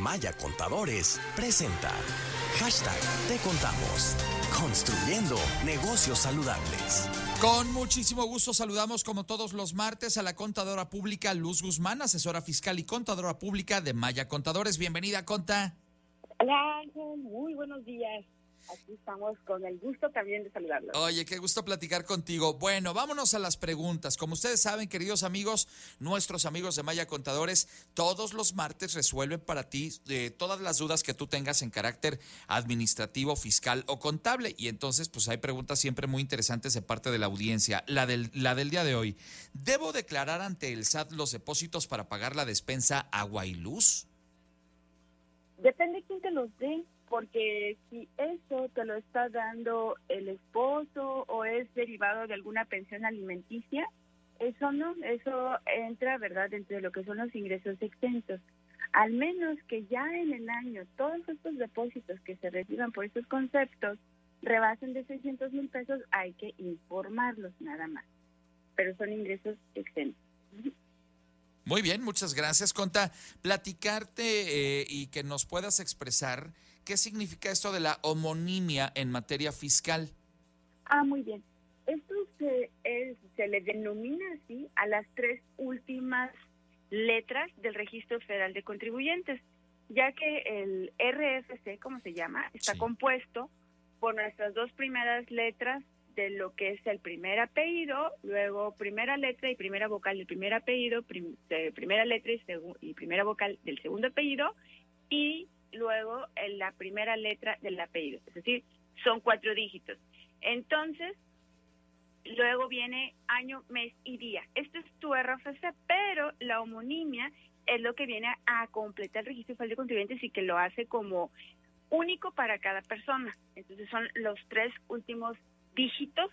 Maya Contadores presenta hashtag Te Contamos, construyendo negocios saludables. Con muchísimo gusto saludamos como todos los martes a la contadora pública Luz Guzmán, asesora fiscal y contadora pública de Maya Contadores. Bienvenida, Conta. Hola, muy buenos días. Aquí estamos con el gusto también de saludarlos. Oye, qué gusto platicar contigo. Bueno, vámonos a las preguntas. Como ustedes saben, queridos amigos, nuestros amigos de Maya Contadores, todos los martes resuelven para ti eh, todas las dudas que tú tengas en carácter administrativo, fiscal o contable. Y entonces, pues hay preguntas siempre muy interesantes de parte de la audiencia. La del, la del día de hoy. ¿Debo declarar ante el SAT los depósitos para pagar la despensa agua y luz? Depende quién te los dé porque si eso te lo está dando el esposo o es derivado de alguna pensión alimenticia, eso no, eso entra, ¿verdad?, dentro de lo que son los ingresos exentos. Al menos que ya en el año todos estos depósitos que se reciban por estos conceptos rebasen de 600 mil pesos, hay que informarlos nada más. Pero son ingresos exentos. Muy bien, muchas gracias, Conta. Platicarte eh, y que nos puedas expresar ¿Qué significa esto de la homonimia en materia fiscal? Ah, muy bien. Esto se, se le denomina así a las tres últimas letras del Registro Federal de Contribuyentes, ya que el RFC, como se llama, está compuesto por nuestras dos primeras letras de lo que es el primer apellido, luego primera letra y primera vocal del primer apellido, primera letra y, y primera vocal del segundo apellido, y luego en la primera letra del apellido, es decir, son cuatro dígitos. Entonces, luego viene año, mes y día. Este es tu RFC, pero la homonimia es lo que viene a completar el registro federal de contribuyentes y que lo hace como único para cada persona. Entonces son los tres últimos dígitos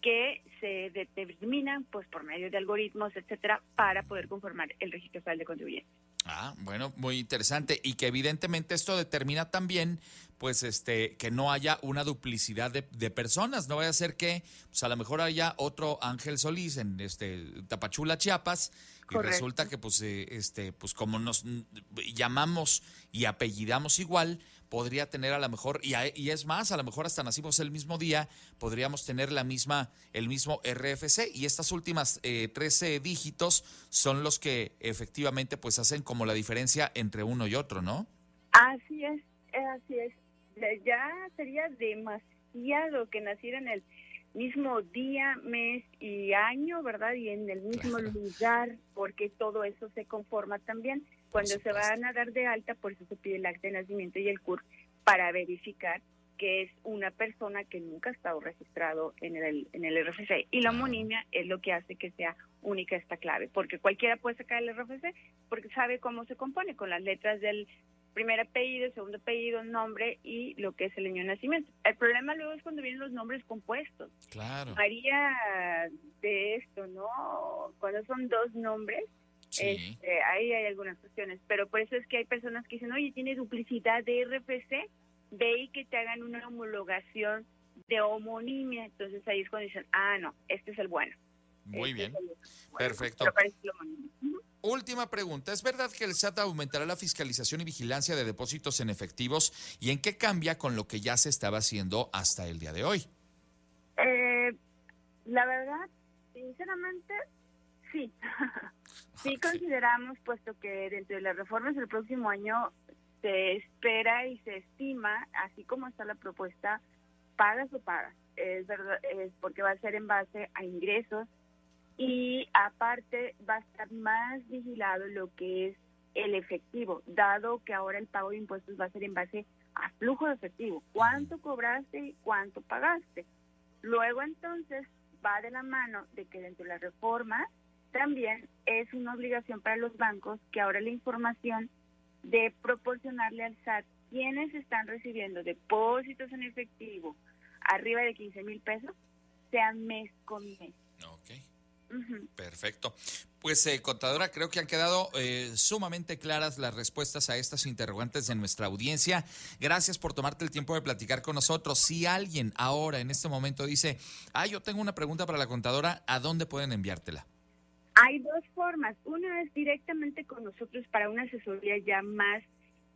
que se determinan pues por medio de algoritmos, etcétera, para poder conformar el registro federal de contribuyentes. Ah, bueno, muy interesante. Y que evidentemente esto determina también, pues, este, que no haya una duplicidad de, personas. No vaya a ser que, pues, a lo mejor haya otro Ángel Solís en este Tapachula, Chiapas, y resulta que, pues, eh, este, pues, como nos llamamos y apellidamos igual, podría tener a lo mejor, y, y, es más, a lo mejor hasta nacimos el mismo día, podríamos tener la misma, el mismo RFC y estas últimas eh, 13 dígitos son los que efectivamente pues hacen como la diferencia entre uno y otro, ¿no? Así es, así es. Ya sería demasiado que naciera en el mismo día, mes y año, ¿verdad? Y en el mismo lugar, porque todo eso se conforma también. Cuando se van a dar de alta, por eso se pide el acta de nacimiento y el CUR para verificar que es una persona que nunca ha estado registrado en el, en el RFC. Y la homonimia es lo que hace que sea única esta clave, porque cualquiera puede sacar el RFC porque sabe cómo se compone con las letras del primer apellido, segundo apellido, nombre y lo que es el año de nacimiento. El problema luego es cuando vienen los nombres compuestos. Claro. María de esto, ¿no? Cuando son dos nombres, este, ahí hay algunas cuestiones, pero por eso es que hay personas que dicen, oye, tiene duplicidad de RFC, ve y que te hagan una homologación de homonimia, entonces ahí es cuando dicen, ah, no, este es el bueno. Muy este bien, perfecto. Última pregunta, ¿es verdad que el SAT aumentará la fiscalización y vigilancia de depósitos en efectivos y en qué cambia con lo que ya se estaba haciendo hasta el día de hoy? Eh, la verdad, sinceramente, sí. sí consideramos, puesto que dentro de las reformas del próximo año se espera y se estima, así como está la propuesta, pagas o pagas. Es verdad, es porque va a ser en base a ingresos y aparte va a estar más vigilado lo que es el efectivo, dado que ahora el pago de impuestos va a ser en base a flujo de efectivo, cuánto cobraste y cuánto pagaste. Luego entonces va de la mano de que dentro de la reforma también es una obligación para los bancos que ahora la información de proporcionarle al SAT quienes están recibiendo depósitos en efectivo arriba de 15 mil pesos sean mes con mes. Perfecto. Pues, eh, contadora, creo que han quedado eh, sumamente claras las respuestas a estas interrogantes de nuestra audiencia. Gracias por tomarte el tiempo de platicar con nosotros. Si alguien ahora, en este momento, dice, ah, yo tengo una pregunta para la contadora, ¿a dónde pueden enviártela? Hay dos formas. Una es directamente con nosotros para una asesoría ya más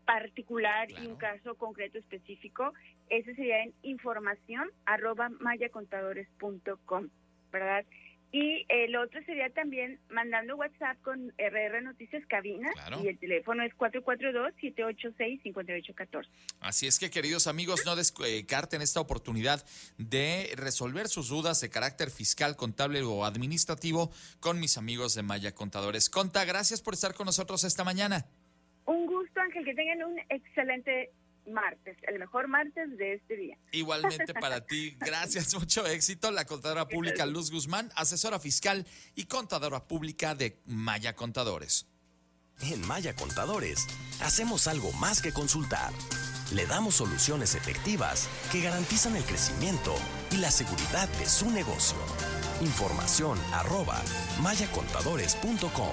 particular y un caso concreto específico, ese sería en información arroba mayacontadores.com, ¿verdad? Y el otro sería también mandando WhatsApp con RR Noticias Cabina y el teléfono es 442-786-5814. Así es que queridos amigos, no descarten esta oportunidad de resolver sus dudas de carácter fiscal, contable o administrativo con mis amigos de Maya Contadores. Conta, gracias por estar con nosotros esta mañana. Un gusto Ángel, que tengan un excelente martes, el mejor martes de este día. Igualmente para ti, gracias, mucho éxito. La contadora pública Luz Guzmán, asesora fiscal y contadora pública de Maya Contadores. En Maya Contadores, hacemos algo más que consultar. Le damos soluciones efectivas que garantizan el crecimiento y la seguridad de su negocio. Información arroba mayacontadores.com